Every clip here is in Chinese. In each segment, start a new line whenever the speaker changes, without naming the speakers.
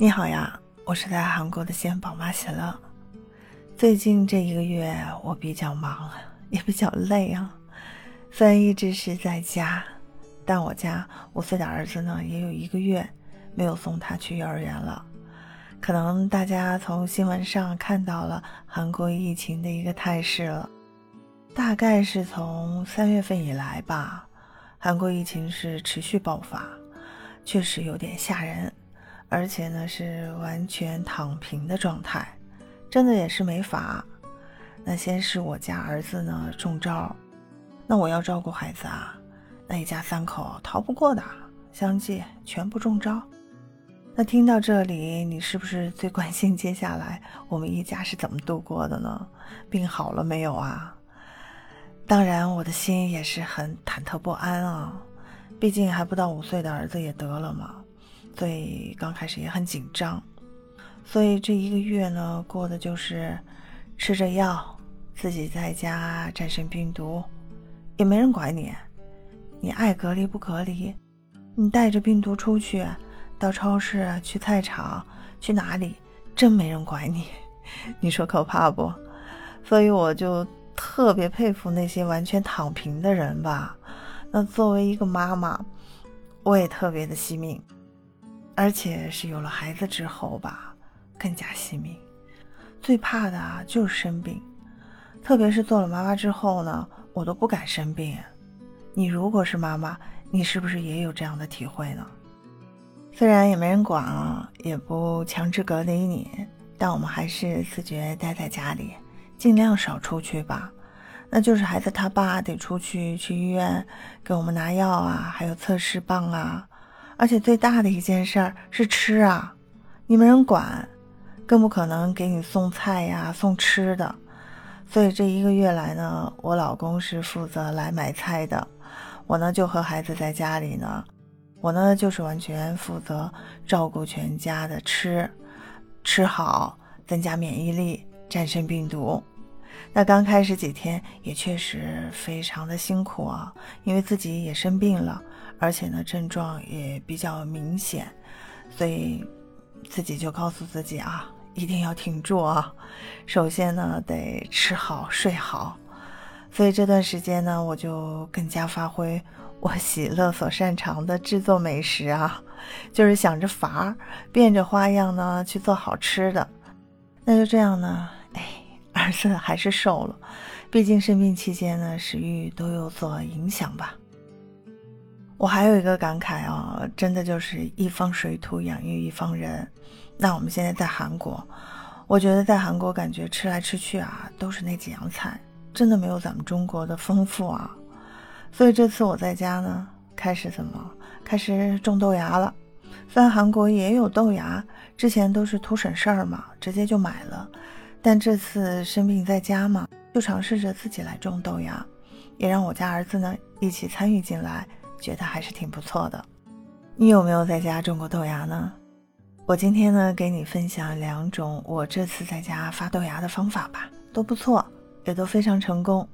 你好呀，我是在韩国的西安宝妈喜乐。最近这一个月我比较忙，也比较累啊。虽然一直是在家，但我家五岁的儿子呢，也有一个月没有送他去幼儿园了。可能大家从新闻上看到了韩国疫情的一个态势了，大概是从三月份以来吧，韩国疫情是持续爆发，确实有点吓人。而且呢，是完全躺平的状态，真的也是没法。那先是我家儿子呢中招，那我要照顾孩子啊，那一家三口逃不过的，相继全部中招。那听到这里，你是不是最关心接下来我们一家是怎么度过的呢？病好了没有啊？当然，我的心也是很忐忑不安啊，毕竟还不到五岁的儿子也得了嘛。所以刚开始也很紧张，所以这一个月呢，过的就是吃着药，自己在家战胜病毒，也没人管你，你爱隔离不隔离，你带着病毒出去，到超市、去菜场、去哪里，真没人管你，你说可怕不？所以我就特别佩服那些完全躺平的人吧。那作为一个妈妈，我也特别的惜命。而且是有了孩子之后吧，更加惜命。最怕的啊就是生病，特别是做了妈妈之后呢，我都不敢生病。你如果是妈妈，你是不是也有这样的体会呢？虽然也没人管啊，也不强制隔离你，但我们还是自觉待在家里，尽量少出去吧。那就是孩子他爸得出去去医院给我们拿药啊，还有测试棒啊。而且最大的一件事儿是吃啊，你没人管，更不可能给你送菜呀、送吃的。所以这一个月来呢，我老公是负责来买菜的，我呢就和孩子在家里呢，我呢就是完全负责照顾全家的吃，吃好，增加免疫力，战胜病毒。那刚开始几天也确实非常的辛苦啊，因为自己也生病了。而且呢，症状也比较明显，所以自己就告诉自己啊，一定要挺住啊。首先呢，得吃好睡好。所以这段时间呢，我就更加发挥我喜乐所擅长的制作美食啊，就是想着法儿，变着花样呢去做好吃的。那就这样呢，哎，儿子还是瘦了，毕竟生病期间呢，食欲都有所影响吧。我还有一个感慨啊，真的就是一方水土养育一方人。那我们现在在韩国，我觉得在韩国感觉吃来吃去啊，都是那几样菜，真的没有咱们中国的丰富啊。所以这次我在家呢，开始怎么开始种豆芽了。虽然韩国也有豆芽，之前都是图省事儿嘛，直接就买了。但这次生病在家嘛，就尝试着自己来种豆芽，也让我家儿子呢一起参与进来。觉得还是挺不错的。你有没有在家种过豆芽呢？我今天呢，给你分享两种我这次在家发豆芽的方法吧，都不错，也都非常成功。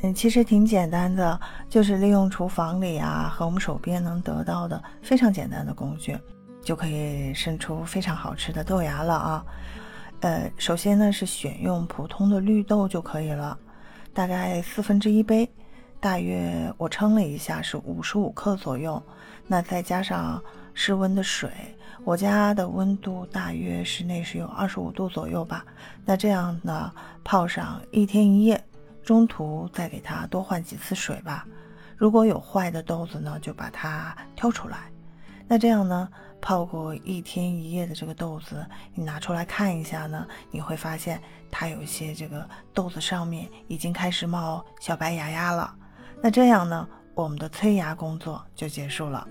嗯，其实挺简单的，就是利用厨房里啊和我们手边能得到的非常简单的工具，就可以生出非常好吃的豆芽了啊。呃，首先呢是选用普通的绿豆就可以了，大概四分之一杯。大约我称了一下是五十五克左右，那再加上室温的水，我家的温度大约室内是有二十五度左右吧。那这样呢，泡上一天一夜，中途再给它多换几次水吧。如果有坏的豆子呢，就把它挑出来。那这样呢，泡过一天一夜的这个豆子，你拿出来看一下呢，你会发现它有一些这个豆子上面已经开始冒小白芽芽了。那这样呢，我们的催芽工作就结束了。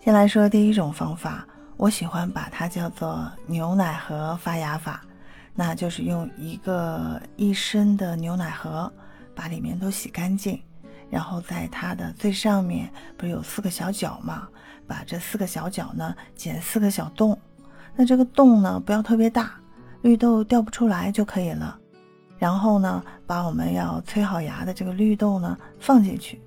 先来说第一种方法，我喜欢把它叫做牛奶盒发芽法，那就是用一个一升的牛奶盒，把里面都洗干净，然后在它的最上面不是有四个小角吗？把这四个小角呢剪四个小洞，那这个洞呢不要特别大，绿豆掉不出来就可以了。然后呢，把我们要催好芽的这个绿豆呢放进去，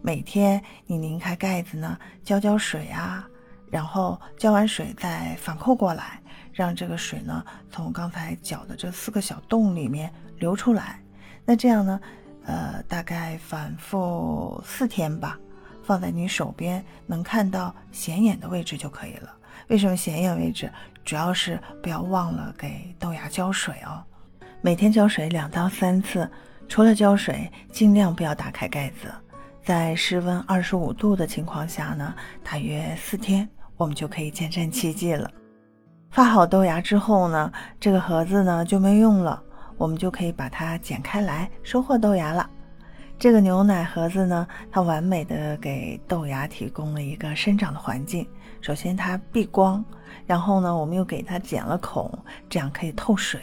每天你拧开盖子呢，浇浇水啊，然后浇完水再反扣过来，让这个水呢从刚才搅的这四个小洞里面流出来。那这样呢，呃，大概反复四天吧，放在你手边能看到显眼的位置就可以了。为什么显眼位置？主要是不要忘了给豆芽浇水哦。每天浇水两到三次，除了浇水，尽量不要打开盖子。在室温二十五度的情况下呢，大约四天，我们就可以见证奇迹了。发好豆芽之后呢，这个盒子呢就没用了，我们就可以把它剪开来收获豆芽了。这个牛奶盒子呢，它完美的给豆芽提供了一个生长的环境。首先它避光，然后呢，我们又给它剪了孔，这样可以透水。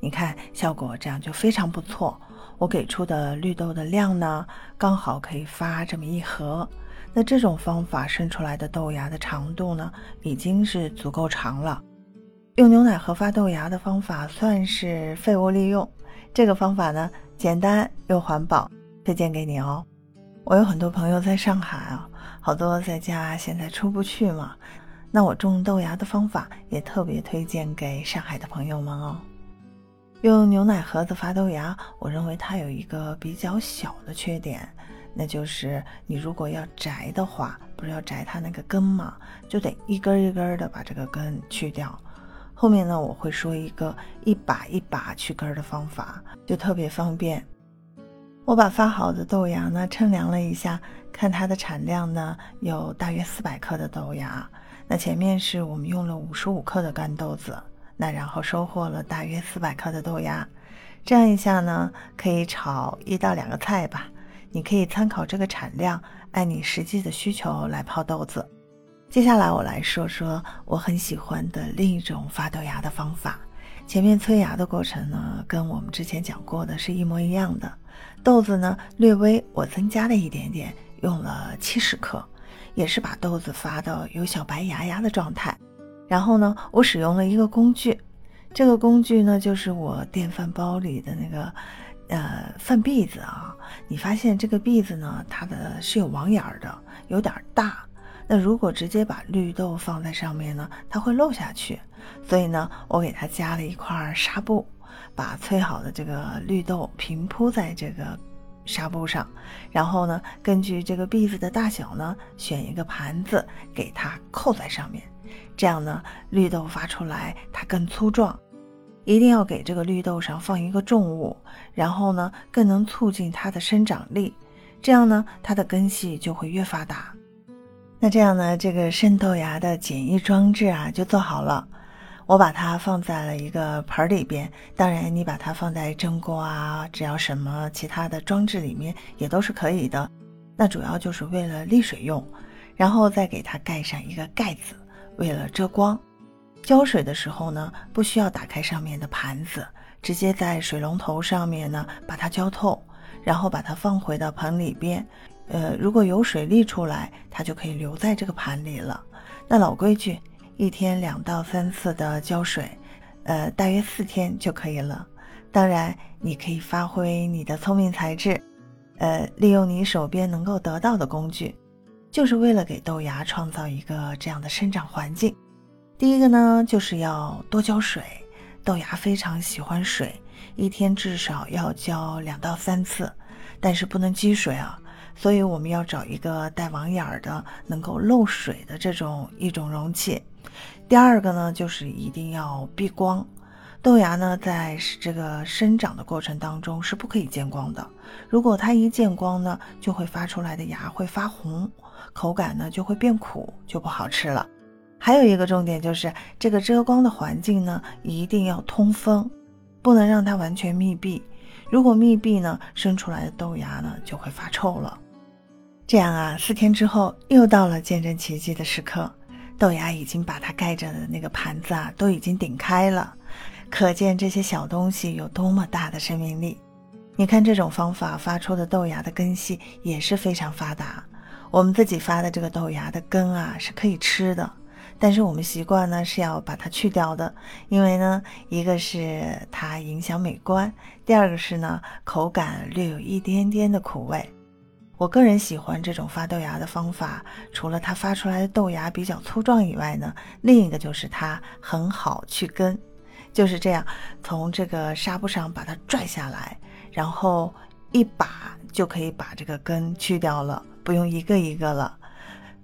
你看效果这样就非常不错。我给出的绿豆的量呢，刚好可以发这么一盒。那这种方法生出来的豆芽的长度呢，已经是足够长了。用牛奶盒发豆芽的方法算是废物利用。这个方法呢，简单又环保。推荐给你哦，我有很多朋友在上海啊，好多在家现在出不去嘛，那我种豆芽的方法也特别推荐给上海的朋友们哦。用牛奶盒子发豆芽，我认为它有一个比较小的缺点，那就是你如果要摘的话，不是要摘它那个根嘛，就得一根一根的把这个根去掉。后面呢，我会说一个一把一把去根的方法，就特别方便。我把发好的豆芽呢称量了一下，看它的产量呢有大约四百克的豆芽。那前面是我们用了五十五克的干豆子，那然后收获了大约四百克的豆芽。这样一下呢，可以炒一到两个菜吧。你可以参考这个产量，按你实际的需求来泡豆子。接下来我来说说我很喜欢的另一种发豆芽的方法。前面催芽的过程呢，跟我们之前讲过的是一模一样的。豆子呢，略微我增加了一点点，用了七十克，也是把豆子发到有小白芽芽的状态。然后呢，我使用了一个工具，这个工具呢，就是我电饭煲里的那个呃饭篦子啊。你发现这个篦子呢，它的是有网眼的，有点大。那如果直接把绿豆放在上面呢，它会漏下去。所以呢，我给它加了一块纱布。把催好的这个绿豆平铺在这个纱布上，然后呢，根据这个篦子的大小呢，选一个盘子给它扣在上面，这样呢，绿豆发出来它更粗壮。一定要给这个绿豆上放一个重物，然后呢，更能促进它的生长力，这样呢，它的根系就会越发达。那这样呢，这个生豆芽的简易装置啊，就做好了。我把它放在了一个盆里边，当然你把它放在蒸锅啊，只要什么其他的装置里面也都是可以的。那主要就是为了沥水用，然后再给它盖上一个盖子，为了遮光。浇水的时候呢，不需要打开上面的盘子，直接在水龙头上面呢把它浇透，然后把它放回到盆里边。呃，如果有水沥出来，它就可以留在这个盘里了。那老规矩。一天两到三次的浇水，呃，大约四天就可以了。当然，你可以发挥你的聪明才智，呃，利用你手边能够得到的工具，就是为了给豆芽创造一个这样的生长环境。第一个呢，就是要多浇水，豆芽非常喜欢水，一天至少要浇两到三次，但是不能积水啊。所以我们要找一个带网眼儿的、能够漏水的这种一种容器。第二个呢，就是一定要避光。豆芽呢，在这个生长的过程当中是不可以见光的。如果它一见光呢，就会发出来的芽会发红，口感呢就会变苦，就不好吃了。还有一个重点就是，这个遮光的环境呢，一定要通风，不能让它完全密闭。如果密闭呢，生出来的豆芽呢就会发臭了。这样啊，四天之后又到了见证奇迹的时刻，豆芽已经把它盖着的那个盘子啊都已经顶开了，可见这些小东西有多么大的生命力。你看这种方法发出的豆芽的根系也是非常发达。我们自己发的这个豆芽的根啊是可以吃的。但是我们习惯呢是要把它去掉的，因为呢，一个是它影响美观，第二个是呢口感略有一点点的苦味。我个人喜欢这种发豆芽的方法，除了它发出来的豆芽比较粗壮以外呢，另一个就是它很好去根。就是这样，从这个纱布上把它拽下来，然后一把就可以把这个根去掉了，不用一个一个了。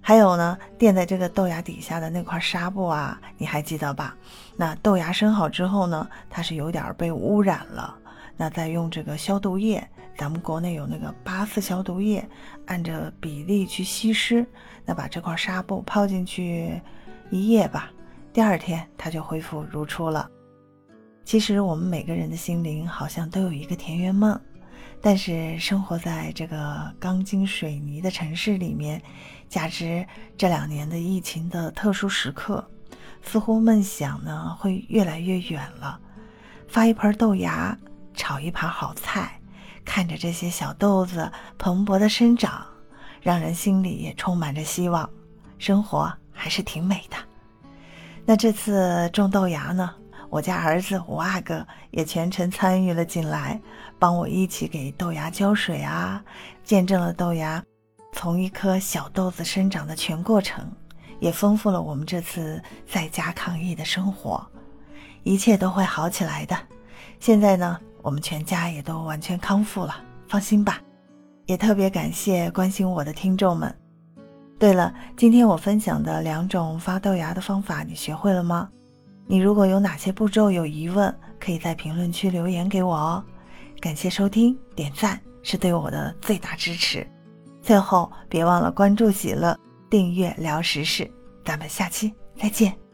还有呢，垫在这个豆芽底下的那块纱布啊，你还记得吧？那豆芽生好之后呢，它是有点被污染了，那再用这个消毒液，咱们国内有那个八四消毒液，按着比例去稀释，那把这块纱布泡进去一夜吧，第二天它就恢复如初了。其实我们每个人的心灵好像都有一个田园梦，但是生活在这个钢筋水泥的城市里面，加之这两年的疫情的特殊时刻，似乎梦想呢会越来越远了。发一盆豆芽，炒一盘好菜，看着这些小豆子蓬勃的生长，让人心里也充满着希望。生活还是挺美的。那这次种豆芽呢？我家儿子五阿哥也全程参与了进来，帮我一起给豆芽浇水啊，见证了豆芽从一颗小豆子生长的全过程，也丰富了我们这次在家抗疫的生活。一切都会好起来的。现在呢，我们全家也都完全康复了，放心吧。也特别感谢关心我的听众们。对了，今天我分享的两种发豆芽的方法，你学会了吗？你如果有哪些步骤有疑问，可以在评论区留言给我哦。感谢收听，点赞是对我的最大支持。最后别忘了关注喜乐，订阅聊时事，咱们下期再见。